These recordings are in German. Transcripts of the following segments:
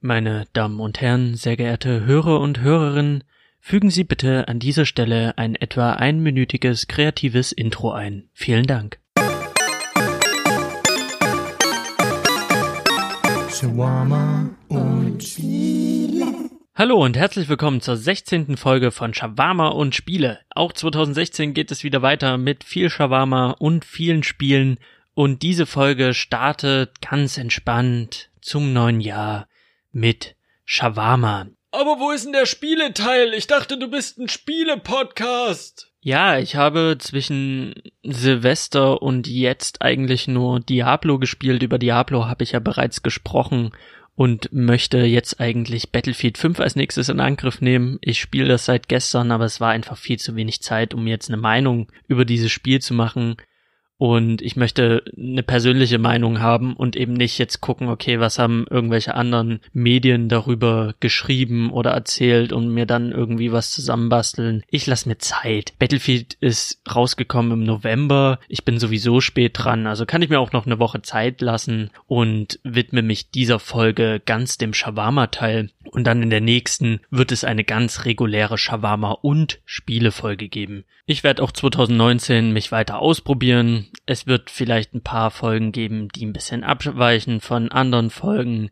Meine Damen und Herren, sehr geehrte Hörer und Hörerinnen, fügen Sie bitte an dieser Stelle ein etwa einminütiges kreatives Intro ein. Vielen Dank. Shawarma und Spiele. Hallo und herzlich willkommen zur 16. Folge von Shawarma und Spiele. Auch 2016 geht es wieder weiter mit viel Shawarma und vielen Spielen und diese Folge startet ganz entspannt zum neuen Jahr mit Shawarma. Aber wo ist denn der Spieleteil? Ich dachte, du bist ein Spiele-Podcast. Ja, ich habe zwischen Silvester und jetzt eigentlich nur Diablo gespielt. Über Diablo habe ich ja bereits gesprochen und möchte jetzt eigentlich Battlefield 5 als nächstes in Angriff nehmen. Ich spiele das seit gestern, aber es war einfach viel zu wenig Zeit, um jetzt eine Meinung über dieses Spiel zu machen und ich möchte eine persönliche Meinung haben und eben nicht jetzt gucken, okay, was haben irgendwelche anderen Medien darüber geschrieben oder erzählt und mir dann irgendwie was zusammenbasteln. Ich lasse mir Zeit. Battlefield ist rausgekommen im November. Ich bin sowieso spät dran, also kann ich mir auch noch eine Woche Zeit lassen und widme mich dieser Folge ganz dem Shawarma-Teil. Und dann in der nächsten wird es eine ganz reguläre Shawarma- und Spielefolge geben. Ich werde auch 2019 mich weiter ausprobieren. Es wird vielleicht ein paar Folgen geben, die ein bisschen abweichen von anderen Folgen.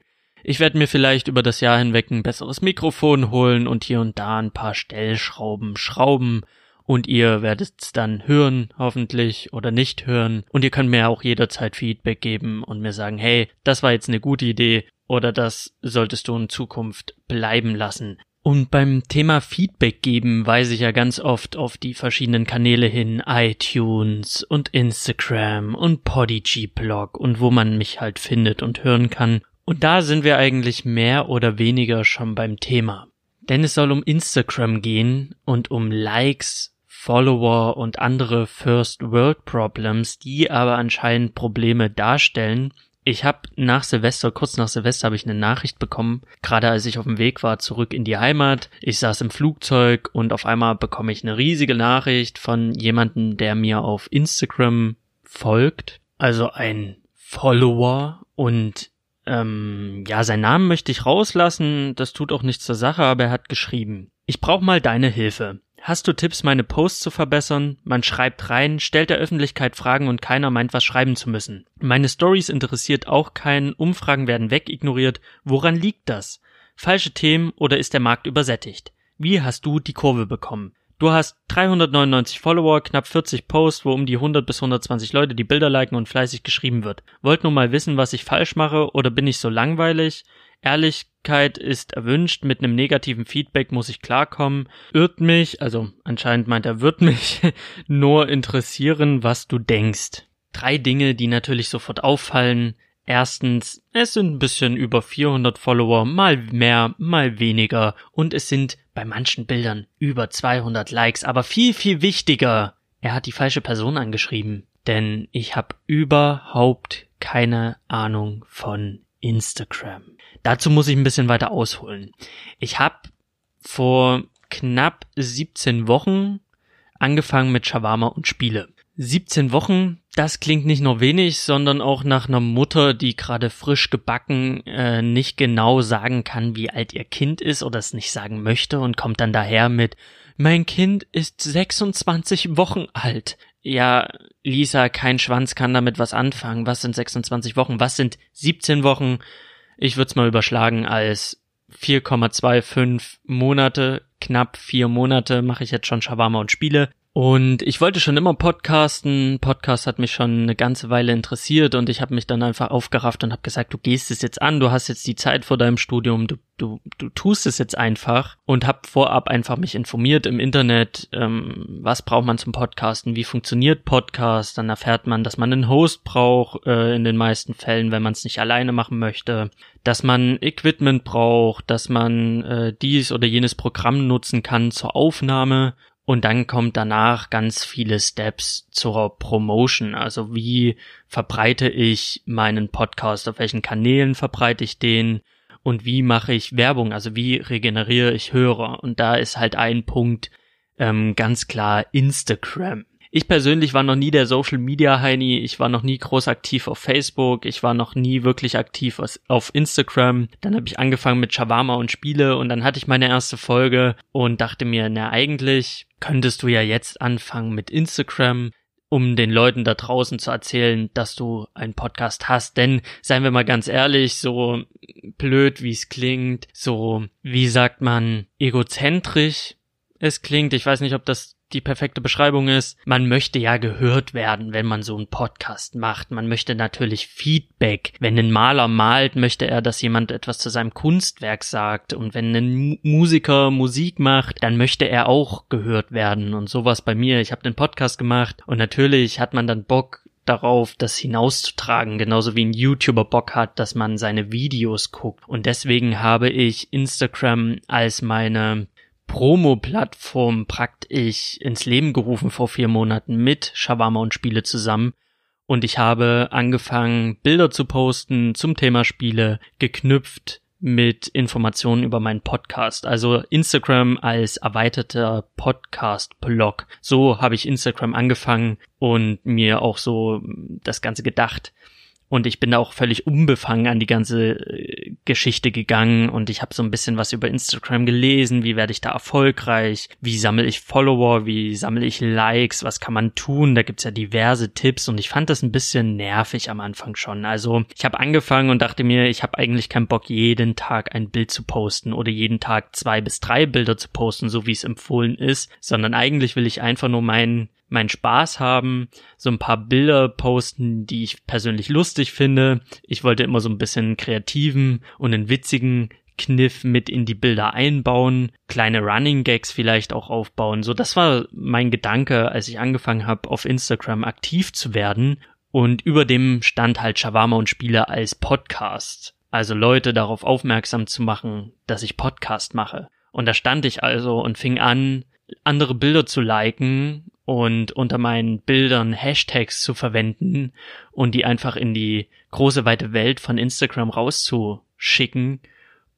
Ich werde mir vielleicht über das Jahr hinweg ein besseres Mikrofon holen und hier und da ein paar Stellschrauben schrauben. Und ihr werdet es dann hören, hoffentlich, oder nicht hören. Und ihr könnt mir auch jederzeit Feedback geben und mir sagen, hey, das war jetzt eine gute Idee oder das solltest du in Zukunft bleiben lassen. Und beim Thema Feedback geben weise ich ja ganz oft auf die verschiedenen Kanäle hin, iTunes und Instagram und Podigy Blog und wo man mich halt findet und hören kann. Und da sind wir eigentlich mehr oder weniger schon beim Thema. Denn es soll um Instagram gehen und um Likes, Follower und andere First World Problems, die aber anscheinend Probleme darstellen, ich habe nach Silvester, kurz nach Silvester, habe ich eine Nachricht bekommen, gerade als ich auf dem Weg war zurück in die Heimat. Ich saß im Flugzeug und auf einmal bekomme ich eine riesige Nachricht von jemandem, der mir auf Instagram folgt, also ein Follower und ähm, ja, sein Namen möchte ich rauslassen, das tut auch nichts zur Sache, aber er hat geschrieben. Ich brauche mal deine Hilfe. Hast du Tipps, meine Posts zu verbessern? Man schreibt rein, stellt der Öffentlichkeit Fragen und keiner meint, was schreiben zu müssen. Meine Stories interessiert auch keinen, Umfragen werden wegignoriert. Woran liegt das? Falsche Themen oder ist der Markt übersättigt? Wie hast du die Kurve bekommen? Du hast 399 Follower, knapp 40 Posts, wo um die 100 bis 120 Leute die Bilder liken und fleißig geschrieben wird. Wollt nur mal wissen, was ich falsch mache oder bin ich so langweilig? Ehrlichkeit ist erwünscht, mit einem negativen Feedback muss ich klarkommen. Irrt mich, also anscheinend meint er, wird mich nur interessieren, was du denkst. Drei Dinge, die natürlich sofort auffallen. Erstens, es sind ein bisschen über 400 Follower, mal mehr, mal weniger. Und es sind bei manchen Bildern über 200 Likes. Aber viel, viel wichtiger, er hat die falsche Person angeschrieben. Denn ich habe überhaupt keine Ahnung von Instagram. Dazu muss ich ein bisschen weiter ausholen. Ich habe vor knapp 17 Wochen angefangen mit Shawarma und Spiele. 17 Wochen, das klingt nicht nur wenig, sondern auch nach einer Mutter, die gerade frisch gebacken äh, nicht genau sagen kann, wie alt ihr Kind ist oder es nicht sagen möchte und kommt dann daher mit Mein Kind ist 26 Wochen alt. Ja, Lisa, kein Schwanz kann damit was anfangen. Was sind 26 Wochen? Was sind 17 Wochen? Ich würde es mal überschlagen als 4,25 Monate, knapp vier Monate mache ich jetzt schon Shawarma und Spiele. Und ich wollte schon immer podcasten. Podcast hat mich schon eine ganze Weile interessiert und ich habe mich dann einfach aufgerafft und habe gesagt, du gehst es jetzt an, du hast jetzt die Zeit vor deinem Studium, du, du, du tust es jetzt einfach und habe vorab einfach mich informiert im Internet, ähm, was braucht man zum Podcasten, wie funktioniert Podcast, dann erfährt man, dass man einen Host braucht äh, in den meisten Fällen, wenn man es nicht alleine machen möchte, dass man Equipment braucht, dass man äh, dies oder jenes Programm nutzen kann zur Aufnahme und dann kommt danach ganz viele Steps zur Promotion. Also wie verbreite ich meinen Podcast? Auf welchen Kanälen verbreite ich den? Und wie mache ich Werbung? Also wie regeneriere ich Hörer? Und da ist halt ein Punkt ähm, ganz klar Instagram. Ich persönlich war noch nie der Social Media Heini, ich war noch nie groß aktiv auf Facebook, ich war noch nie wirklich aktiv auf Instagram. Dann habe ich angefangen mit Shawarma und Spiele und dann hatte ich meine erste Folge und dachte mir, na eigentlich könntest du ja jetzt anfangen mit Instagram um den Leuten da draußen zu erzählen, dass du einen Podcast hast. Denn, seien wir mal ganz ehrlich, so blöd wie es klingt, so, wie sagt man, egozentrisch es klingt, ich weiß nicht, ob das die perfekte Beschreibung ist, man möchte ja gehört werden, wenn man so einen Podcast macht. Man möchte natürlich Feedback. Wenn ein Maler malt, möchte er, dass jemand etwas zu seinem Kunstwerk sagt. Und wenn ein Musiker Musik macht, dann möchte er auch gehört werden. Und sowas bei mir. Ich habe den Podcast gemacht und natürlich hat man dann Bock, darauf, das hinauszutragen, genauso wie ein YouTuber Bock hat, dass man seine Videos guckt. Und deswegen habe ich Instagram als meine Promo-Plattform praktisch ins Leben gerufen vor vier Monaten mit Shawarma und Spiele zusammen. Und ich habe angefangen, Bilder zu posten zum Thema Spiele, geknüpft mit Informationen über meinen Podcast. Also Instagram als erweiterter Podcast-Blog. So habe ich Instagram angefangen und mir auch so das Ganze gedacht. Und ich bin auch völlig unbefangen an die ganze äh, Geschichte gegangen. Und ich habe so ein bisschen was über Instagram gelesen, wie werde ich da erfolgreich, wie sammle ich Follower, wie sammle ich Likes, was kann man tun, da gibt's ja diverse Tipps. Und ich fand das ein bisschen nervig am Anfang schon. Also ich habe angefangen und dachte mir, ich habe eigentlich keinen Bock, jeden Tag ein Bild zu posten oder jeden Tag zwei bis drei Bilder zu posten, so wie es empfohlen ist, sondern eigentlich will ich einfach nur meinen meinen Spaß haben, so ein paar Bilder posten, die ich persönlich lustig finde. Ich wollte immer so ein bisschen kreativen und einen witzigen Kniff mit in die Bilder einbauen, kleine Running Gags vielleicht auch aufbauen. So, das war mein Gedanke, als ich angefangen habe, auf Instagram aktiv zu werden. Und über dem stand halt Shawarma und Spiele als Podcast. Also Leute darauf aufmerksam zu machen, dass ich Podcast mache. Und da stand ich also und fing an, andere Bilder zu liken und unter meinen Bildern Hashtags zu verwenden und die einfach in die große weite Welt von Instagram rauszuschicken.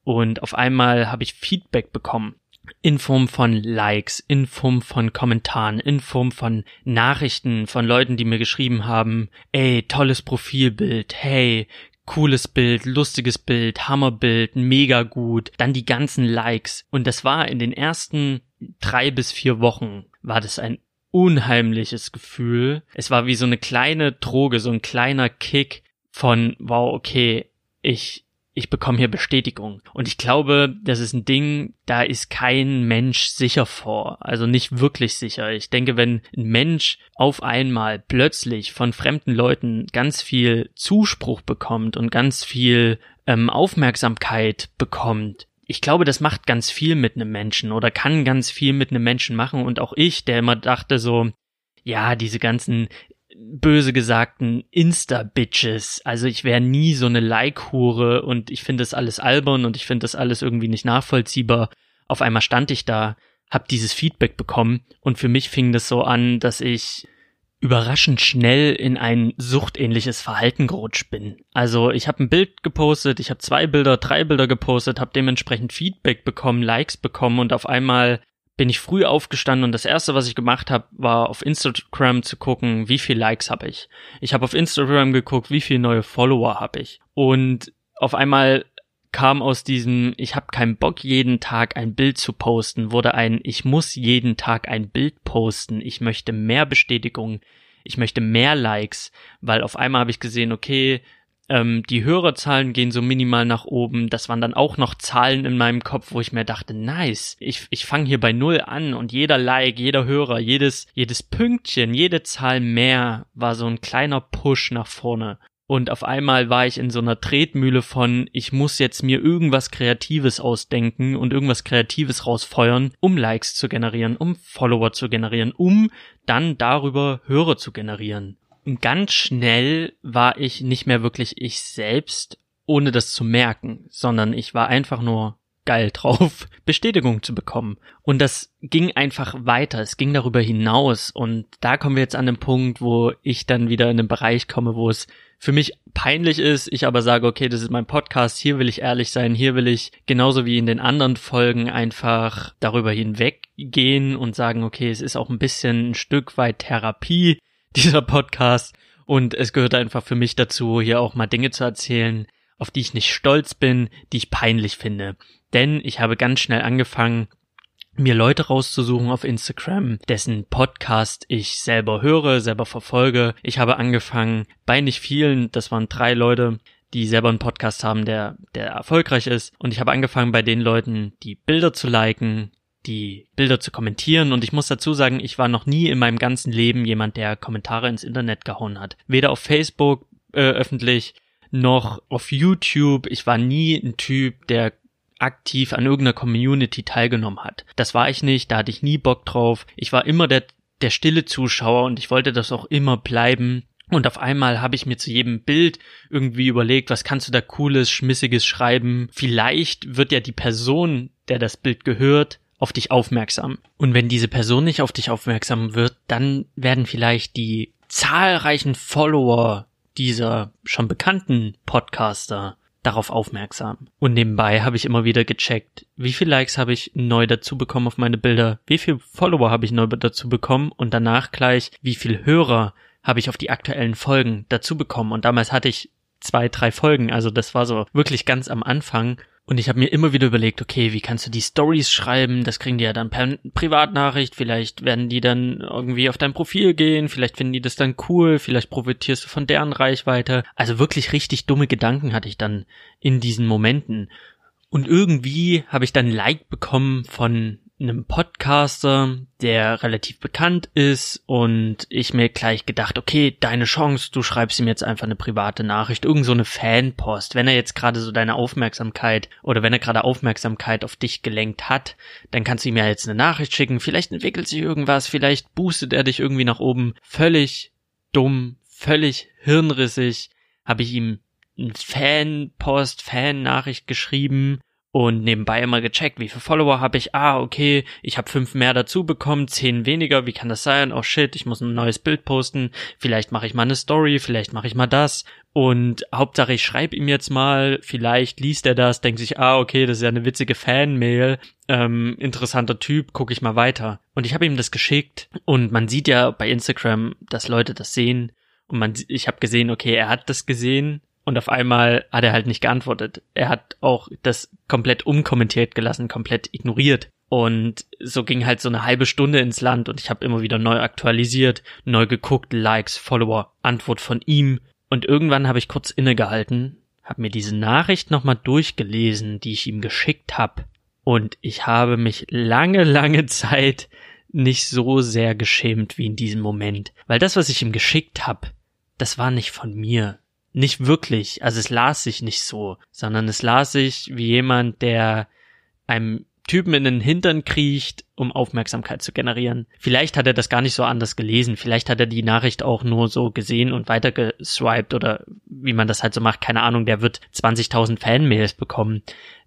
Und auf einmal habe ich Feedback bekommen. In Form von Likes, in Form von Kommentaren, in Form von Nachrichten von Leuten, die mir geschrieben haben, ey, tolles Profilbild, hey, cooles Bild, lustiges Bild, Hammerbild, mega gut, dann die ganzen Likes. Und das war in den ersten drei bis vier Wochen war das ein unheimliches Gefühl. Es war wie so eine kleine Droge, so ein kleiner Kick von, wow, okay, ich, ich bekomme hier Bestätigung. Und ich glaube, das ist ein Ding, da ist kein Mensch sicher vor. Also nicht wirklich sicher. Ich denke, wenn ein Mensch auf einmal plötzlich von fremden Leuten ganz viel Zuspruch bekommt und ganz viel ähm, Aufmerksamkeit bekommt, ich glaube, das macht ganz viel mit einem Menschen oder kann ganz viel mit einem Menschen machen. Und auch ich, der immer dachte so, ja, diese ganzen böse gesagten Insta-Bitches. Also ich wäre nie so eine Like-Hure und ich finde das alles albern und ich finde das alles irgendwie nicht nachvollziehbar. Auf einmal stand ich da, hab dieses Feedback bekommen und für mich fing das so an, dass ich überraschend schnell in ein suchtähnliches Verhalten gerutscht bin. Also ich habe ein Bild gepostet, ich habe zwei Bilder, drei Bilder gepostet, habe dementsprechend Feedback bekommen, Likes bekommen und auf einmal bin ich früh aufgestanden und das erste, was ich gemacht habe, war auf Instagram zu gucken, wie viel Likes habe ich. Ich habe auf Instagram geguckt, wie viele neue Follower habe ich. Und auf einmal kam aus diesem, ich habe keinen Bock, jeden Tag ein Bild zu posten, wurde ein, ich muss jeden Tag ein Bild posten, ich möchte mehr Bestätigung, ich möchte mehr Likes, weil auf einmal habe ich gesehen, okay, ähm, die Hörerzahlen gehen so minimal nach oben. Das waren dann auch noch Zahlen in meinem Kopf, wo ich mir dachte, nice, ich, ich fange hier bei null an und jeder Like, jeder Hörer, jedes, jedes Pünktchen, jede Zahl mehr war so ein kleiner Push nach vorne. Und auf einmal war ich in so einer Tretmühle von, ich muss jetzt mir irgendwas Kreatives ausdenken und irgendwas Kreatives rausfeuern, um Likes zu generieren, um Follower zu generieren, um dann darüber Hörer zu generieren. Und ganz schnell war ich nicht mehr wirklich ich selbst, ohne das zu merken, sondern ich war einfach nur geil drauf, Bestätigung zu bekommen. Und das ging einfach weiter, es ging darüber hinaus. Und da kommen wir jetzt an den Punkt, wo ich dann wieder in den Bereich komme, wo es für mich peinlich ist, ich aber sage, okay, das ist mein Podcast, hier will ich ehrlich sein, hier will ich genauso wie in den anderen Folgen einfach darüber hinweg gehen und sagen, okay, es ist auch ein bisschen ein Stück weit Therapie, dieser Podcast. Und es gehört einfach für mich dazu, hier auch mal Dinge zu erzählen, auf die ich nicht stolz bin, die ich peinlich finde. Denn ich habe ganz schnell angefangen, mir Leute rauszusuchen auf Instagram, dessen Podcast ich selber höre, selber verfolge. Ich habe angefangen bei nicht vielen, das waren drei Leute, die selber einen Podcast haben, der, der erfolgreich ist. Und ich habe angefangen bei den Leuten, die Bilder zu liken, die Bilder zu kommentieren. Und ich muss dazu sagen, ich war noch nie in meinem ganzen Leben jemand, der Kommentare ins Internet gehauen hat. Weder auf Facebook äh, öffentlich noch auf YouTube. Ich war nie ein Typ, der aktiv an irgendeiner Community teilgenommen hat. Das war ich nicht, da hatte ich nie Bock drauf. Ich war immer der, der stille Zuschauer und ich wollte das auch immer bleiben. Und auf einmal habe ich mir zu jedem Bild irgendwie überlegt, was kannst du da cooles, schmissiges schreiben? Vielleicht wird ja die Person, der das Bild gehört, auf dich aufmerksam. Und wenn diese Person nicht auf dich aufmerksam wird, dann werden vielleicht die zahlreichen Follower dieser schon bekannten Podcaster darauf aufmerksam. Und nebenbei habe ich immer wieder gecheckt, wie viele Likes habe ich neu dazu bekommen auf meine Bilder, wie viele Follower habe ich neu dazu bekommen und danach gleich, wie viele Hörer habe ich auf die aktuellen Folgen dazu bekommen. Und damals hatte ich zwei, drei Folgen, also das war so wirklich ganz am Anfang. Und ich habe mir immer wieder überlegt, okay, wie kannst du die Stories schreiben? Das kriegen die ja dann per Privatnachricht. Vielleicht werden die dann irgendwie auf dein Profil gehen. Vielleicht finden die das dann cool. Vielleicht profitierst du von deren Reichweite. Also wirklich richtig dumme Gedanken hatte ich dann in diesen Momenten. Und irgendwie habe ich dann Like bekommen von einem Podcaster, der relativ bekannt ist und ich mir gleich gedacht, okay, deine Chance, du schreibst ihm jetzt einfach eine private Nachricht, irgend so eine Fanpost. Wenn er jetzt gerade so deine Aufmerksamkeit oder wenn er gerade Aufmerksamkeit auf dich gelenkt hat, dann kannst du ihm ja jetzt eine Nachricht schicken, vielleicht entwickelt sich irgendwas, vielleicht boostet er dich irgendwie nach oben. Völlig dumm, völlig hirnrissig habe ich ihm ein Fanpost, Fan-Nachricht geschrieben und nebenbei immer gecheckt, wie viele Follower habe ich. Ah, okay, ich habe fünf mehr dazu bekommen, zehn weniger. Wie kann das sein? Oh shit, ich muss ein neues Bild posten. Vielleicht mache ich mal eine Story, vielleicht mache ich mal das. Und Hauptsache, ich schreibe ihm jetzt mal. Vielleicht liest er das, denkt sich, ah, okay, das ist ja eine witzige Fanmail. Ähm, interessanter Typ, gucke ich mal weiter. Und ich habe ihm das geschickt. Und man sieht ja bei Instagram, dass Leute das sehen. Und man, ich habe gesehen, okay, er hat das gesehen und auf einmal hat er halt nicht geantwortet. Er hat auch das komplett unkommentiert gelassen, komplett ignoriert. Und so ging halt so eine halbe Stunde ins Land und ich habe immer wieder neu aktualisiert, neu geguckt, Likes, Follower, Antwort von ihm. Und irgendwann habe ich kurz innegehalten, habe mir diese Nachricht nochmal durchgelesen, die ich ihm geschickt habe. Und ich habe mich lange, lange Zeit nicht so sehr geschämt wie in diesem Moment. Weil das, was ich ihm geschickt habe, das war nicht von mir nicht wirklich, also es las sich nicht so, sondern es las sich wie jemand, der einem Typen in den Hintern kriecht, um Aufmerksamkeit zu generieren. Vielleicht hat er das gar nicht so anders gelesen, vielleicht hat er die Nachricht auch nur so gesehen und weitergeswiped oder wie man das halt so macht, keine Ahnung, der wird 20.000 Fanmails bekommen.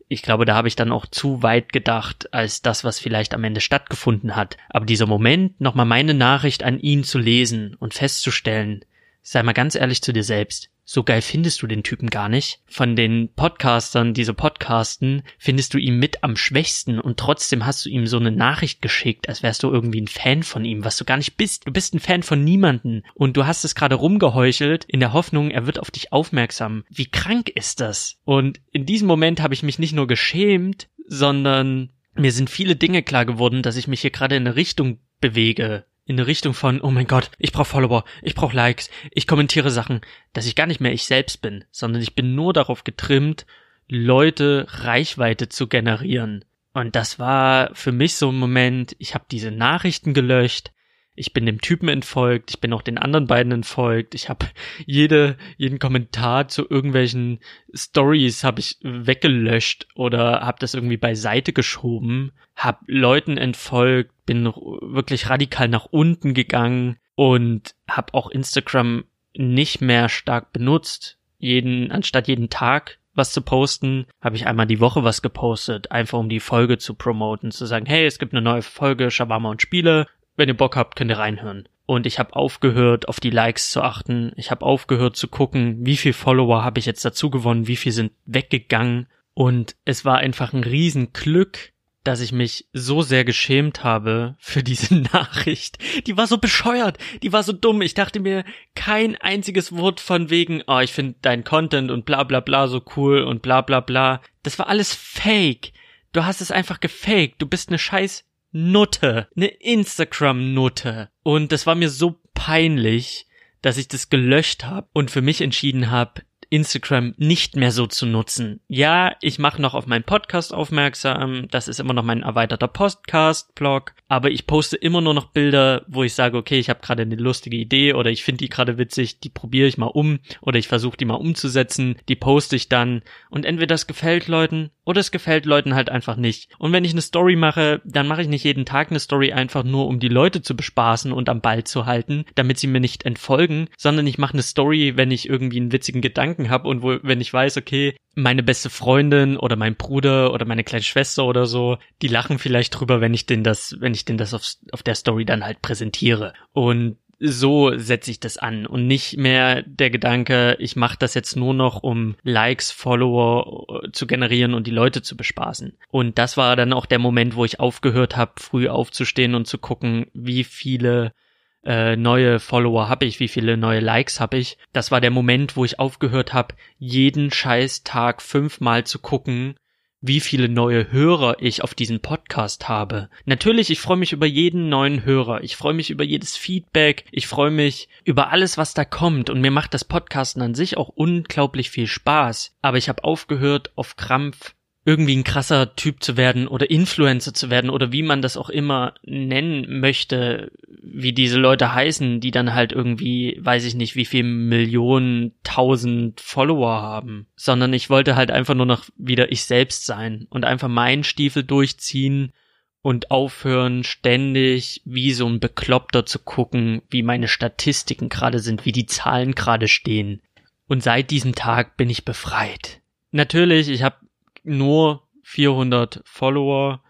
Ich glaube, da habe ich dann auch zu weit gedacht, als das, was vielleicht am Ende stattgefunden hat. Aber dieser Moment, nochmal meine Nachricht an ihn zu lesen und festzustellen, sei mal ganz ehrlich zu dir selbst, so geil findest du den Typen gar nicht. Von den Podcastern, diese Podcasten, findest du ihn mit am schwächsten und trotzdem hast du ihm so eine Nachricht geschickt, als wärst du irgendwie ein Fan von ihm, was du gar nicht bist. Du bist ein Fan von niemanden und du hast es gerade rumgeheuchelt in der Hoffnung, er wird auf dich aufmerksam. Wie krank ist das? Und in diesem Moment habe ich mich nicht nur geschämt, sondern mir sind viele Dinge klar geworden, dass ich mich hier gerade in eine Richtung bewege, in eine Richtung von, oh mein Gott, ich brauche Follower, ich brauche Likes, ich kommentiere Sachen, dass ich gar nicht mehr ich selbst bin, sondern ich bin nur darauf getrimmt, Leute Reichweite zu generieren. Und das war für mich so ein Moment, ich habe diese Nachrichten gelöscht, ich bin dem Typen entfolgt, ich bin auch den anderen beiden entfolgt, ich habe jede jeden Kommentar zu irgendwelchen Stories habe ich weggelöscht oder habe das irgendwie beiseite geschoben, habe Leuten entfolgt, bin wirklich radikal nach unten gegangen und habe auch Instagram nicht mehr stark benutzt. Jeden anstatt jeden Tag was zu posten, habe ich einmal die Woche was gepostet, einfach um die Folge zu promoten, zu sagen, hey, es gibt eine neue Folge Shawarma und Spiele, wenn ihr Bock habt, könnt ihr reinhören. Und ich habe aufgehört, auf die Likes zu achten. Ich habe aufgehört zu gucken, wie viel Follower habe ich jetzt dazu gewonnen, wie viel sind weggegangen. Und es war einfach ein Riesenglück, dass ich mich so sehr geschämt habe für diese Nachricht. Die war so bescheuert, die war so dumm. Ich dachte mir kein einziges Wort von wegen, oh, ich finde dein Content und bla bla bla so cool und bla bla bla. Das war alles fake. Du hast es einfach gefaked. Du bist eine scheiß Nutte. Eine Instagram-Nutte. Und das war mir so peinlich, dass ich das gelöscht habe und für mich entschieden habe, Instagram nicht mehr so zu nutzen. Ja, ich mache noch auf meinen Podcast aufmerksam, das ist immer noch mein erweiterter Podcast-Blog, aber ich poste immer nur noch Bilder, wo ich sage, okay, ich habe gerade eine lustige Idee oder ich finde die gerade witzig, die probiere ich mal um oder ich versuche die mal umzusetzen, die poste ich dann und entweder das gefällt Leuten oder es gefällt Leuten halt einfach nicht. Und wenn ich eine Story mache, dann mache ich nicht jeden Tag eine Story einfach nur, um die Leute zu bespaßen und am Ball zu halten, damit sie mir nicht entfolgen, sondern ich mache eine Story, wenn ich irgendwie einen witzigen Gedanken habe und wo, wenn ich weiß, okay, meine beste Freundin oder mein Bruder oder meine kleine Schwester oder so, die lachen vielleicht drüber, wenn ich denn das, wenn ich denn das auf, auf der Story dann halt präsentiere. Und so setze ich das an und nicht mehr der Gedanke, ich mache das jetzt nur noch, um Likes, Follower äh, zu generieren und die Leute zu bespaßen. Und das war dann auch der Moment, wo ich aufgehört habe, früh aufzustehen und zu gucken, wie viele äh, neue Follower habe ich, wie viele neue Likes habe ich. Das war der Moment, wo ich aufgehört habe, jeden scheiß Tag fünfmal zu gucken, wie viele neue Hörer ich auf diesen Podcast habe. Natürlich, ich freue mich über jeden neuen Hörer. Ich freue mich über jedes Feedback. Ich freue mich über alles, was da kommt. Und mir macht das Podcasten an sich auch unglaublich viel Spaß. Aber ich habe aufgehört, auf Krampf irgendwie ein krasser Typ zu werden oder Influencer zu werden oder wie man das auch immer nennen möchte, wie diese Leute heißen, die dann halt irgendwie, weiß ich nicht, wie viel Millionen, tausend Follower haben, sondern ich wollte halt einfach nur noch wieder ich selbst sein und einfach meinen Stiefel durchziehen und aufhören, ständig wie so ein Bekloppter zu gucken, wie meine Statistiken gerade sind, wie die Zahlen gerade stehen. Und seit diesem Tag bin ich befreit. Natürlich, ich habe nur 400 Follower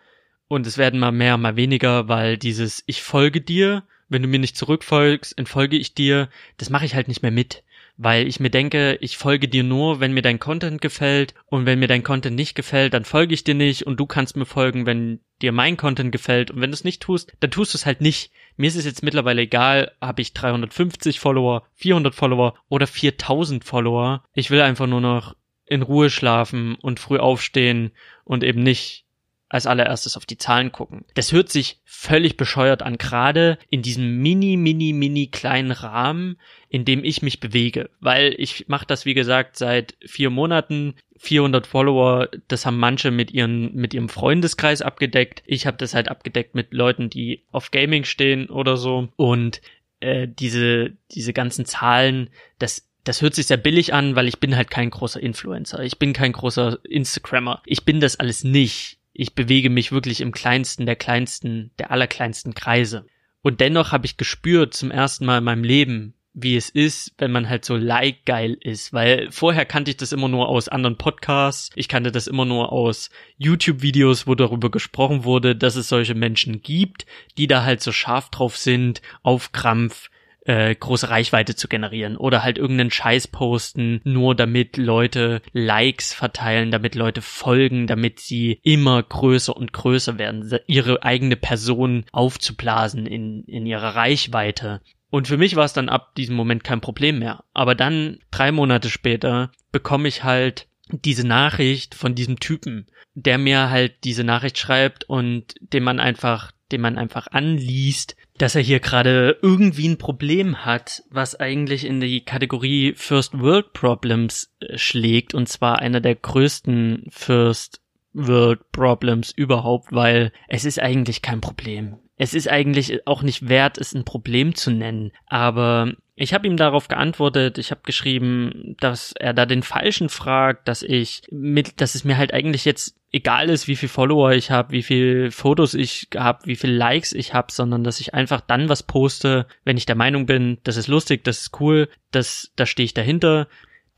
und es werden mal mehr, mal weniger, weil dieses ich folge dir, wenn du mir nicht zurückfolgst, entfolge ich dir, das mache ich halt nicht mehr mit, weil ich mir denke, ich folge dir nur, wenn mir dein Content gefällt und wenn mir dein Content nicht gefällt, dann folge ich dir nicht und du kannst mir folgen, wenn dir mein Content gefällt und wenn du es nicht tust, dann tust du es halt nicht. Mir ist es jetzt mittlerweile egal, habe ich 350 Follower, 400 Follower oder 4000 Follower. Ich will einfach nur noch in Ruhe schlafen und früh aufstehen und eben nicht als allererstes auf die Zahlen gucken. Das hört sich völlig bescheuert an, gerade in diesem mini, mini, mini kleinen Rahmen, in dem ich mich bewege, weil ich mache das, wie gesagt, seit vier Monaten. 400 Follower, das haben manche mit ihren mit ihrem Freundeskreis abgedeckt. Ich habe das halt abgedeckt mit Leuten, die auf Gaming stehen oder so. Und äh, diese diese ganzen Zahlen, das das hört sich sehr billig an, weil ich bin halt kein großer Influencer. Ich bin kein großer Instagrammer. Ich bin das alles nicht. Ich bewege mich wirklich im kleinsten der kleinsten, der allerkleinsten Kreise. Und dennoch habe ich gespürt zum ersten Mal in meinem Leben, wie es ist, wenn man halt so like geil ist, weil vorher kannte ich das immer nur aus anderen Podcasts, ich kannte das immer nur aus YouTube Videos, wo darüber gesprochen wurde, dass es solche Menschen gibt, die da halt so scharf drauf sind, auf Krampf äh, große Reichweite zu generieren oder halt irgendeinen Scheiß posten, nur damit Leute Likes verteilen, damit Leute folgen, damit sie immer größer und größer werden, ihre eigene Person aufzublasen in, in ihrer Reichweite. Und für mich war es dann ab diesem Moment kein Problem mehr. Aber dann, drei Monate später, bekomme ich halt diese Nachricht von diesem Typen, der mir halt diese Nachricht schreibt und dem man einfach, dem man einfach anliest, dass er hier gerade irgendwie ein Problem hat, was eigentlich in die Kategorie First World Problems äh, schlägt, und zwar einer der größten First World Problems überhaupt, weil es ist eigentlich kein Problem. Es ist eigentlich auch nicht wert, es ein Problem zu nennen, aber ich habe ihm darauf geantwortet, ich habe geschrieben, dass er da den Falschen fragt, dass ich mit, dass es mir halt eigentlich jetzt egal ist, wie viel Follower ich habe, wie viel Fotos ich habe, wie viel Likes ich habe, sondern dass ich einfach dann was poste, wenn ich der Meinung bin, das ist lustig, das ist cool, das, da stehe ich dahinter.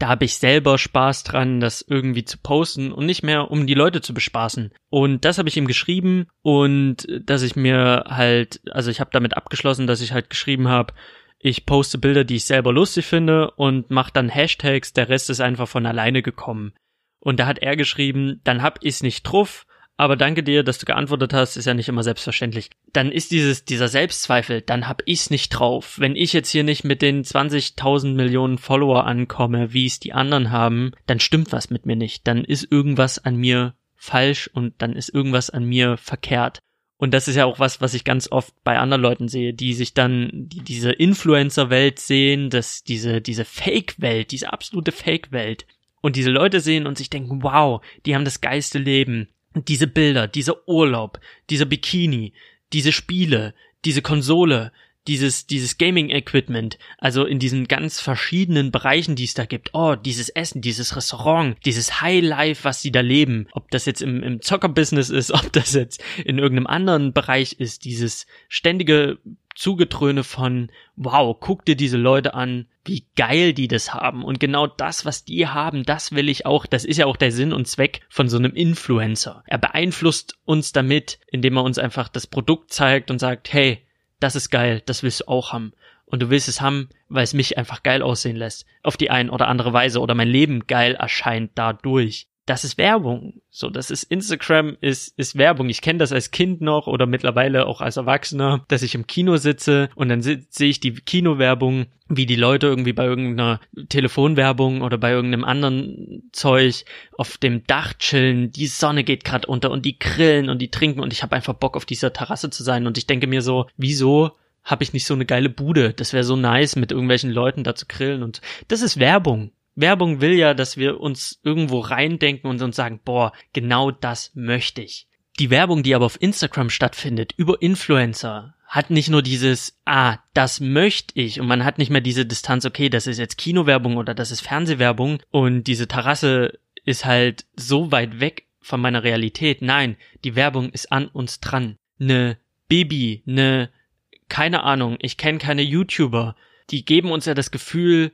Da habe ich selber Spaß dran, das irgendwie zu posten und nicht mehr, um die Leute zu bespaßen. Und das habe ich ihm geschrieben und dass ich mir halt, also ich habe damit abgeschlossen, dass ich halt geschrieben habe, ich poste Bilder, die ich selber lustig finde und mache dann Hashtags, der Rest ist einfach von alleine gekommen. Und da hat er geschrieben, dann hab ich's nicht drauf, aber danke dir, dass du geantwortet hast, ist ja nicht immer selbstverständlich. Dann ist dieses, dieser Selbstzweifel, dann hab ich's nicht drauf. Wenn ich jetzt hier nicht mit den 20.000 Millionen Follower ankomme, wie es die anderen haben, dann stimmt was mit mir nicht. Dann ist irgendwas an mir falsch und dann ist irgendwas an mir verkehrt. Und das ist ja auch was, was ich ganz oft bei anderen Leuten sehe, die sich dann die, diese Influencer-Welt sehen, dass diese, diese Fake-Welt, diese absolute Fake-Welt. Und diese Leute sehen und sich denken, wow, die haben das geilste Leben. Diese Bilder, dieser Urlaub, dieser Bikini, diese Spiele, diese Konsole, dieses, dieses Gaming-Equipment, also in diesen ganz verschiedenen Bereichen, die es da gibt. Oh, dieses Essen, dieses Restaurant, dieses High-Life, was sie da leben. Ob das jetzt im, im Zocker-Business ist, ob das jetzt in irgendeinem anderen Bereich ist, dieses ständige Zugetröne von, wow, guck dir diese Leute an, wie geil die das haben. Und genau das, was die haben, das will ich auch. Das ist ja auch der Sinn und Zweck von so einem Influencer. Er beeinflusst uns damit, indem er uns einfach das Produkt zeigt und sagt, hey, das ist geil, das willst du auch haben. Und du willst es haben, weil es mich einfach geil aussehen lässt. Auf die ein oder andere Weise. Oder mein Leben geil erscheint dadurch. Das ist Werbung. So, das ist Instagram, ist, ist Werbung. Ich kenne das als Kind noch oder mittlerweile auch als Erwachsener, dass ich im Kino sitze und dann sehe ich die Kinowerbung, wie die Leute irgendwie bei irgendeiner Telefonwerbung oder bei irgendeinem anderen Zeug auf dem Dach chillen, die Sonne geht gerade unter und die grillen und die trinken und ich habe einfach Bock auf dieser Terrasse zu sein und ich denke mir so, wieso habe ich nicht so eine geile Bude? Das wäre so nice, mit irgendwelchen Leuten da zu grillen und das ist Werbung. Werbung will ja, dass wir uns irgendwo reindenken und uns sagen, boah, genau das möchte ich. Die Werbung, die aber auf Instagram stattfindet, über Influencer, hat nicht nur dieses, ah, das möchte ich und man hat nicht mehr diese Distanz, okay, das ist jetzt Kinowerbung oder das ist Fernsehwerbung und diese Terrasse ist halt so weit weg von meiner Realität. Nein, die Werbung ist an uns dran. Ne Baby, ne, keine Ahnung, ich kenne keine YouTuber, die geben uns ja das Gefühl,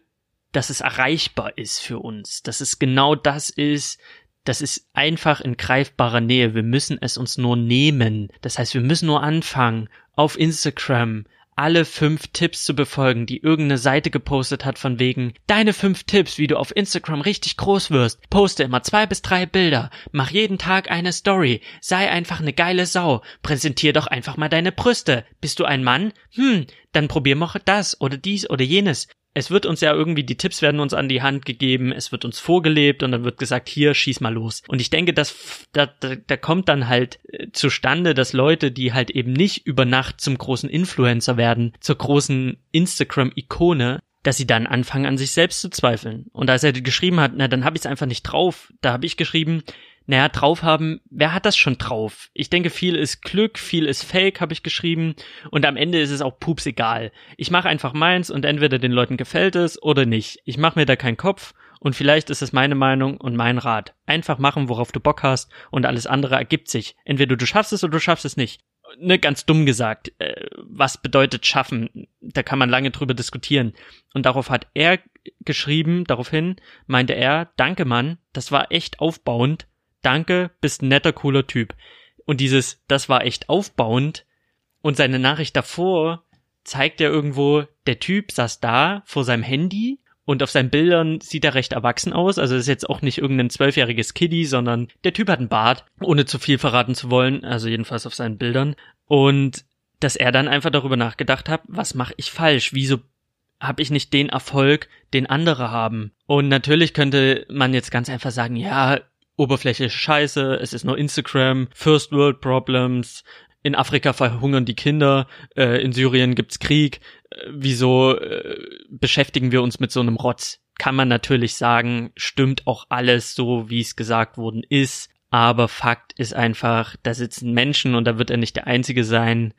dass es erreichbar ist für uns, dass es genau das ist, das ist einfach in greifbarer Nähe. Wir müssen es uns nur nehmen. Das heißt, wir müssen nur anfangen, auf Instagram alle fünf Tipps zu befolgen, die irgendeine Seite gepostet hat von wegen deine fünf Tipps, wie du auf Instagram richtig groß wirst. Poste immer zwei bis drei Bilder, mach jeden Tag eine Story, sei einfach eine geile Sau, präsentier doch einfach mal deine Brüste. Bist du ein Mann? Hm, dann probier mal das oder dies oder jenes es wird uns ja irgendwie, die Tipps werden uns an die Hand gegeben, es wird uns vorgelebt und dann wird gesagt, hier, schieß mal los. Und ich denke, dass da, da, da kommt dann halt äh, zustande, dass Leute, die halt eben nicht über Nacht zum großen Influencer werden, zur großen Instagram-Ikone, dass sie dann anfangen, an sich selbst zu zweifeln. Und als er geschrieben hat, na, dann habe ich es einfach nicht drauf, da habe ich geschrieben, naja, drauf haben, wer hat das schon drauf? Ich denke, viel ist Glück, viel ist Fake, habe ich geschrieben. Und am Ende ist es auch pups egal. Ich mache einfach meins und entweder den Leuten gefällt es oder nicht. Ich mache mir da keinen Kopf und vielleicht ist es meine Meinung und mein Rat. Einfach machen, worauf du Bock hast und alles andere ergibt sich. Entweder du schaffst es oder du schaffst es nicht. Ne, ganz dumm gesagt, äh, was bedeutet schaffen? Da kann man lange drüber diskutieren. Und darauf hat er geschrieben, daraufhin meinte er, danke Mann, das war echt aufbauend danke, bist ein netter, cooler Typ. Und dieses, das war echt aufbauend. Und seine Nachricht davor zeigt ja irgendwo, der Typ saß da vor seinem Handy und auf seinen Bildern sieht er recht erwachsen aus. Also ist jetzt auch nicht irgendein zwölfjähriges Kiddie, sondern der Typ hat einen Bart, ohne zu viel verraten zu wollen. Also jedenfalls auf seinen Bildern. Und dass er dann einfach darüber nachgedacht hat, was mache ich falsch? Wieso habe ich nicht den Erfolg, den andere haben? Und natürlich könnte man jetzt ganz einfach sagen, ja, Oberfläche scheiße, es ist nur Instagram, First World Problems, in Afrika verhungern die Kinder, äh, in Syrien gibt's Krieg, äh, wieso äh, beschäftigen wir uns mit so einem Rotz? Kann man natürlich sagen, stimmt auch alles so, wie es gesagt worden ist, aber Fakt ist einfach, da sitzen Menschen und da wird er nicht der Einzige sein,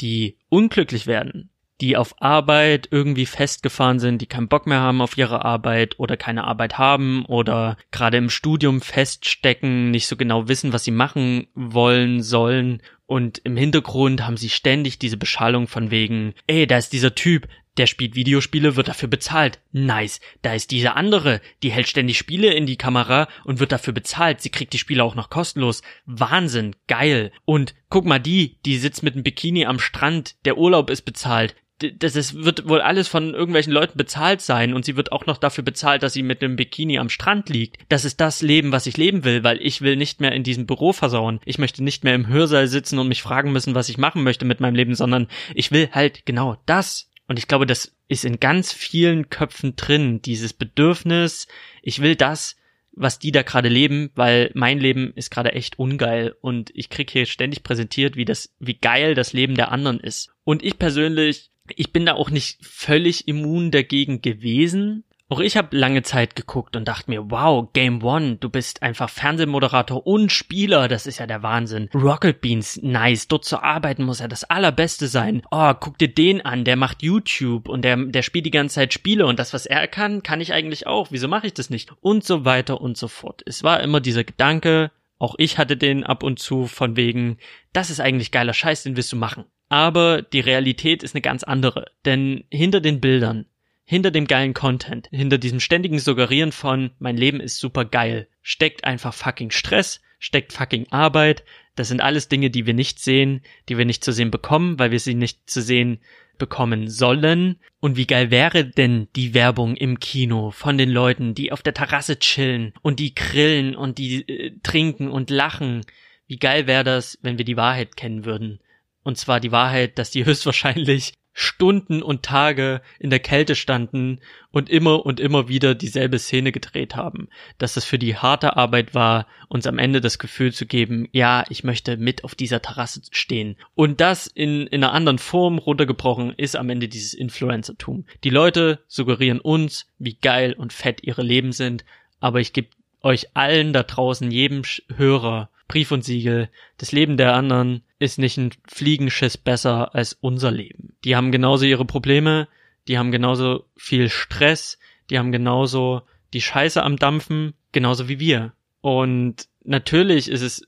die unglücklich werden die auf Arbeit irgendwie festgefahren sind, die keinen Bock mehr haben auf ihre Arbeit oder keine Arbeit haben oder gerade im Studium feststecken, nicht so genau wissen, was sie machen wollen sollen und im Hintergrund haben sie ständig diese Beschallung von wegen, ey, da ist dieser Typ, der spielt Videospiele, wird dafür bezahlt. Nice. Da ist diese andere, die hält ständig Spiele in die Kamera und wird dafür bezahlt. Sie kriegt die Spiele auch noch kostenlos. Wahnsinn. Geil. Und guck mal die, die sitzt mit einem Bikini am Strand. Der Urlaub ist bezahlt das ist, wird wohl alles von irgendwelchen Leuten bezahlt sein und sie wird auch noch dafür bezahlt, dass sie mit einem Bikini am Strand liegt. Das ist das Leben, was ich leben will, weil ich will nicht mehr in diesem Büro versauen. Ich möchte nicht mehr im Hörsaal sitzen und mich fragen müssen, was ich machen möchte mit meinem Leben, sondern ich will halt genau das. Und ich glaube, das ist in ganz vielen Köpfen drin, dieses Bedürfnis, ich will das, was die da gerade leben, weil mein Leben ist gerade echt ungeil und ich krieg hier ständig präsentiert, wie das, wie geil das Leben der anderen ist. Und ich persönlich, ich bin da auch nicht völlig immun dagegen gewesen, auch ich habe lange Zeit geguckt und dachte mir, wow, Game One, du bist einfach Fernsehmoderator und Spieler, das ist ja der Wahnsinn. Rocket Beans, nice, dort zu arbeiten muss ja das allerbeste sein. Oh, guck dir den an, der macht YouTube und der, der spielt die ganze Zeit Spiele und das, was er kann, kann ich eigentlich auch. Wieso mache ich das nicht? Und so weiter und so fort. Es war immer dieser Gedanke, auch ich hatte den ab und zu von wegen, das ist eigentlich geiler Scheiß, den willst du machen. Aber die Realität ist eine ganz andere. Denn hinter den Bildern hinter dem geilen Content, hinter diesem ständigen Suggerieren von mein Leben ist super geil, steckt einfach fucking Stress, steckt fucking Arbeit. Das sind alles Dinge, die wir nicht sehen, die wir nicht zu sehen bekommen, weil wir sie nicht zu sehen bekommen sollen. Und wie geil wäre denn die Werbung im Kino von den Leuten, die auf der Terrasse chillen und die grillen und die äh, trinken und lachen. Wie geil wäre das, wenn wir die Wahrheit kennen würden. Und zwar die Wahrheit, dass die höchstwahrscheinlich Stunden und Tage in der Kälte standen und immer und immer wieder dieselbe Szene gedreht haben. Dass es für die harte Arbeit war, uns am Ende das Gefühl zu geben, ja, ich möchte mit auf dieser Terrasse stehen. Und das in, in einer anderen Form runtergebrochen ist am Ende dieses Influencertum. Die Leute suggerieren uns, wie geil und fett ihre Leben sind, aber ich gebe euch allen da draußen, jedem Hörer, Brief und Siegel, das Leben der anderen ist nicht ein Fliegenschiss besser als unser Leben. Die haben genauso ihre Probleme, die haben genauso viel Stress, die haben genauso die Scheiße am Dampfen, genauso wie wir. Und natürlich ist es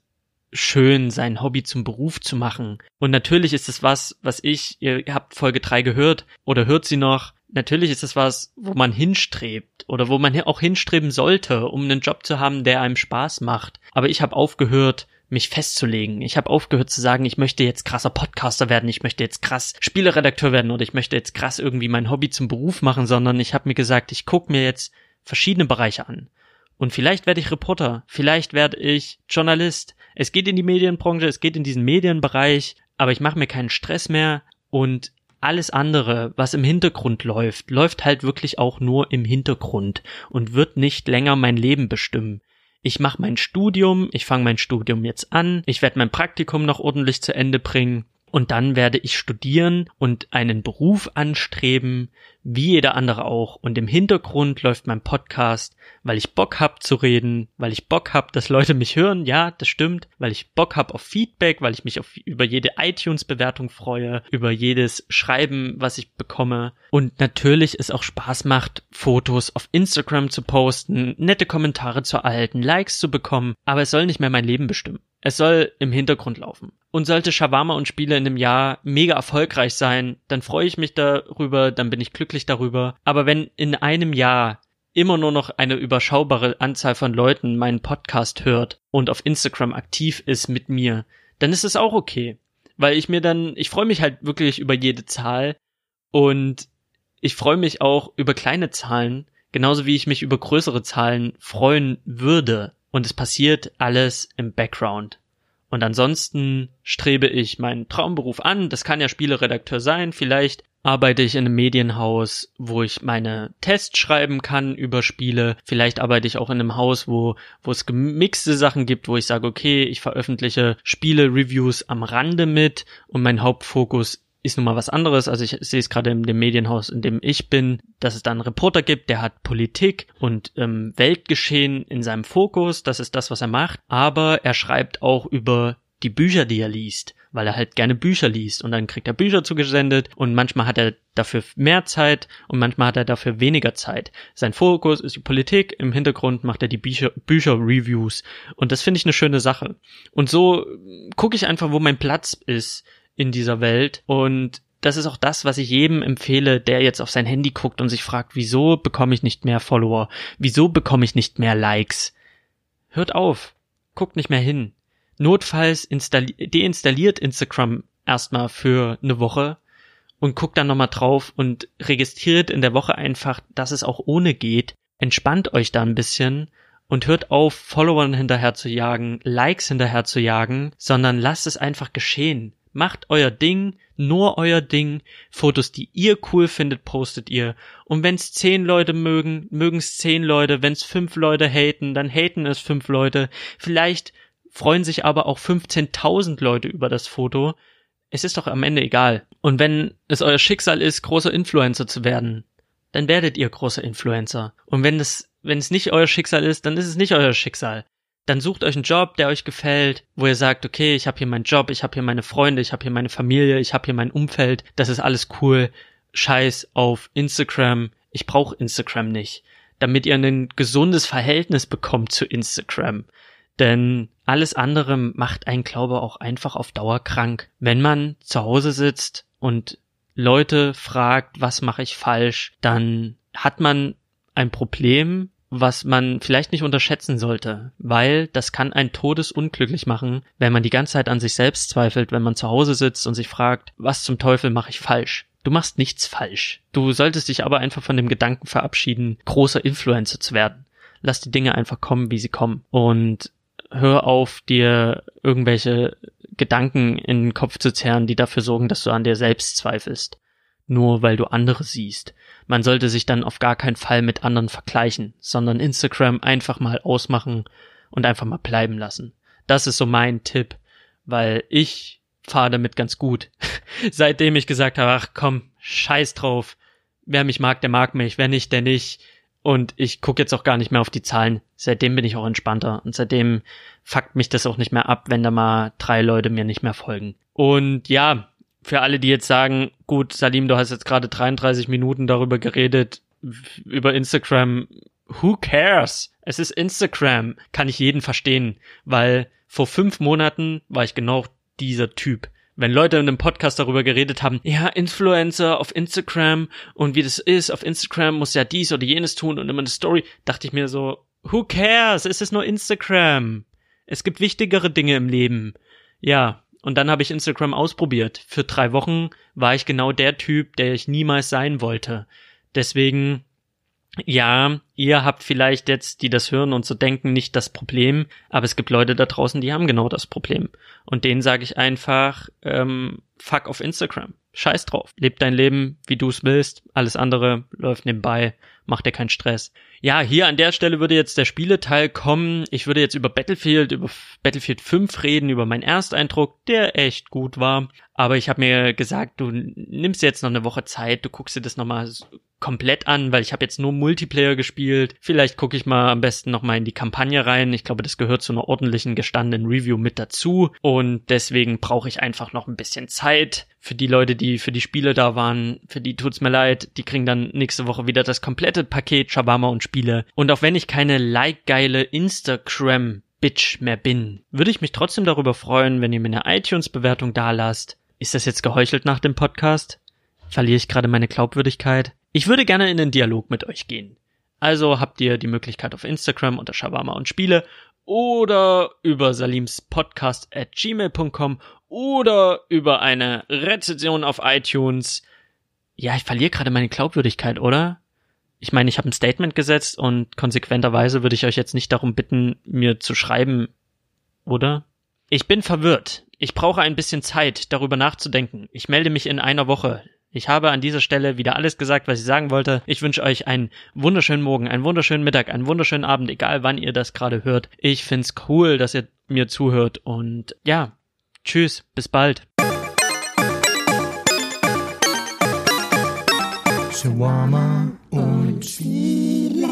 schön, sein Hobby zum Beruf zu machen. Und natürlich ist es was, was ich, ihr habt Folge 3 gehört oder hört sie noch, natürlich ist es was, wo man hinstrebt oder wo man auch hinstreben sollte, um einen Job zu haben, der einem Spaß macht. Aber ich habe aufgehört, mich festzulegen. Ich habe aufgehört zu sagen, ich möchte jetzt krasser Podcaster werden, ich möchte jetzt krass Spieleredakteur werden oder ich möchte jetzt krass irgendwie mein Hobby zum Beruf machen, sondern ich habe mir gesagt, ich gucke mir jetzt verschiedene Bereiche an. Und vielleicht werde ich Reporter, vielleicht werde ich Journalist. Es geht in die Medienbranche, es geht in diesen Medienbereich, aber ich mache mir keinen Stress mehr und alles andere, was im Hintergrund läuft, läuft halt wirklich auch nur im Hintergrund und wird nicht länger mein Leben bestimmen. Ich mache mein Studium, ich fange mein Studium jetzt an, ich werde mein Praktikum noch ordentlich zu Ende bringen und dann werde ich studieren und einen Beruf anstreben, wie jeder andere auch. Und im Hintergrund läuft mein Podcast, weil ich Bock hab zu reden, weil ich Bock hab, dass Leute mich hören. Ja, das stimmt. Weil ich Bock hab auf Feedback, weil ich mich auf, über jede iTunes-Bewertung freue, über jedes Schreiben, was ich bekomme. Und natürlich es auch Spaß macht, Fotos auf Instagram zu posten, nette Kommentare zu erhalten, Likes zu bekommen. Aber es soll nicht mehr mein Leben bestimmen. Es soll im Hintergrund laufen. Und sollte Shawarma und Spiele in einem Jahr mega erfolgreich sein, dann freue ich mich darüber, dann bin ich glücklich darüber. Aber wenn in einem Jahr immer nur noch eine überschaubare Anzahl von Leuten meinen Podcast hört und auf Instagram aktiv ist mit mir, dann ist es auch okay. Weil ich mir dann, ich freue mich halt wirklich über jede Zahl und ich freue mich auch über kleine Zahlen, genauso wie ich mich über größere Zahlen freuen würde und es passiert alles im Background. Und ansonsten strebe ich meinen Traumberuf an. Das kann ja Spieleredakteur sein. Vielleicht arbeite ich in einem Medienhaus, wo ich meine Tests schreiben kann über Spiele. Vielleicht arbeite ich auch in einem Haus, wo, wo es gemixte Sachen gibt, wo ich sage, okay, ich veröffentliche Spiele-Reviews am Rande mit und mein Hauptfokus ist nun mal was anderes. Also ich sehe es gerade in dem Medienhaus, in dem ich bin, dass es da einen Reporter gibt, der hat Politik und ähm, Weltgeschehen in seinem Fokus. Das ist das, was er macht. Aber er schreibt auch über die Bücher, die er liest, weil er halt gerne Bücher liest und dann kriegt er Bücher zugesendet und manchmal hat er dafür mehr Zeit und manchmal hat er dafür weniger Zeit. Sein Fokus ist die Politik, im Hintergrund macht er die Bücher, Bücher und das finde ich eine schöne Sache. Und so gucke ich einfach, wo mein Platz ist in dieser Welt. Und das ist auch das, was ich jedem empfehle, der jetzt auf sein Handy guckt und sich fragt, wieso bekomme ich nicht mehr Follower? Wieso bekomme ich nicht mehr Likes? Hört auf. Guckt nicht mehr hin. Notfalls deinstalliert Instagram erstmal für eine Woche und guckt dann nochmal drauf und registriert in der Woche einfach, dass es auch ohne geht. Entspannt euch da ein bisschen und hört auf, Followern hinterher zu jagen, Likes hinterher zu jagen, sondern lasst es einfach geschehen. Macht euer Ding, nur euer Ding. Fotos, die ihr cool findet, postet ihr. Und wenn's zehn Leute mögen, mögen's zehn Leute. Wenn's fünf Leute haten, dann haten es fünf Leute. Vielleicht freuen sich aber auch 15.000 Leute über das Foto. Es ist doch am Ende egal. Und wenn es euer Schicksal ist, großer Influencer zu werden, dann werdet ihr großer Influencer. Und wenn es, wenn es nicht euer Schicksal ist, dann ist es nicht euer Schicksal dann sucht euch einen Job, der euch gefällt, wo ihr sagt, okay, ich habe hier meinen Job, ich habe hier meine Freunde, ich habe hier meine Familie, ich habe hier mein Umfeld, das ist alles cool. Scheiß auf Instagram. Ich brauche Instagram nicht, damit ihr ein gesundes Verhältnis bekommt zu Instagram. Denn alles andere macht einen, glaube auch einfach auf Dauer krank. Wenn man zu Hause sitzt und Leute fragt, was mache ich falsch, dann hat man ein Problem, was man vielleicht nicht unterschätzen sollte, weil das kann ein todesunglücklich machen, wenn man die ganze Zeit an sich selbst zweifelt, wenn man zu Hause sitzt und sich fragt, was zum Teufel mache ich falsch? Du machst nichts falsch. Du solltest dich aber einfach von dem Gedanken verabschieden, großer Influencer zu werden. Lass die Dinge einfach kommen, wie sie kommen. Und hör auf, dir irgendwelche Gedanken in den Kopf zu zerren, die dafür sorgen, dass du an dir selbst zweifelst nur weil du andere siehst. Man sollte sich dann auf gar keinen Fall mit anderen vergleichen, sondern Instagram einfach mal ausmachen und einfach mal bleiben lassen. Das ist so mein Tipp, weil ich fahre damit ganz gut. Seitdem ich gesagt habe, ach komm, scheiß drauf. Wer mich mag, der mag mich, wer nicht, der nicht. Und ich gucke jetzt auch gar nicht mehr auf die Zahlen. Seitdem bin ich auch entspannter. Und seitdem fuckt mich das auch nicht mehr ab, wenn da mal drei Leute mir nicht mehr folgen. Und ja, für alle, die jetzt sagen, gut, Salim, du hast jetzt gerade 33 Minuten darüber geredet, über Instagram, who cares? Es ist Instagram, kann ich jeden verstehen, weil vor fünf Monaten war ich genau dieser Typ. Wenn Leute in einem Podcast darüber geredet haben, ja, Influencer auf Instagram und wie das ist, auf Instagram muss ja dies oder jenes tun und immer eine Story, dachte ich mir so, who cares? Es ist nur Instagram. Es gibt wichtigere Dinge im Leben. Ja, und dann habe ich Instagram ausprobiert. Für drei Wochen war ich genau der Typ, der ich niemals sein wollte. Deswegen, ja, ihr habt vielleicht jetzt, die das hören und so denken, nicht das Problem, aber es gibt Leute da draußen, die haben genau das Problem. Und denen sage ich einfach, ähm, fuck auf Instagram. Scheiß drauf. Leb dein Leben, wie du es willst. Alles andere läuft nebenbei. Mach dir keinen Stress. Ja, hier an der Stelle würde jetzt der Spieleteil kommen. Ich würde jetzt über Battlefield, über Battlefield 5 reden, über meinen Ersteindruck, der echt gut war. Aber ich habe mir gesagt, du nimmst jetzt noch eine Woche Zeit, du guckst dir das nochmal komplett an, weil ich habe jetzt nur Multiplayer gespielt. Vielleicht gucke ich mal am besten nochmal in die Kampagne rein. Ich glaube, das gehört zu einer ordentlichen gestandenen Review mit dazu. Und deswegen brauche ich einfach noch ein bisschen Zeit. Für die Leute, die für die Spiele da waren, für die tut's mir leid. Die kriegen dann nächste Woche wieder das komplette Paket Shabama und Spiele. Und auch wenn ich keine like-geile Instagram Bitch mehr bin, würde ich mich trotzdem darüber freuen, wenn ihr mir eine iTunes-Bewertung dalasst. Ist das jetzt geheuchelt nach dem Podcast? Verliere ich gerade meine Glaubwürdigkeit? Ich würde gerne in den Dialog mit euch gehen. Also habt ihr die Möglichkeit auf Instagram unter Shawarma und Spiele oder über Salims Podcast at gmail.com oder über eine Rezension auf iTunes. Ja, ich verliere gerade meine Glaubwürdigkeit, oder? Ich meine, ich habe ein Statement gesetzt und konsequenterweise würde ich euch jetzt nicht darum bitten, mir zu schreiben, oder? Ich bin verwirrt. Ich brauche ein bisschen Zeit, darüber nachzudenken. Ich melde mich in einer Woche. Ich habe an dieser Stelle wieder alles gesagt, was ich sagen wollte. Ich wünsche euch einen wunderschönen Morgen, einen wunderschönen Mittag, einen wunderschönen Abend, egal wann ihr das gerade hört. Ich find's cool, dass ihr mir zuhört und ja, tschüss, bis bald. Shawarma und Chile.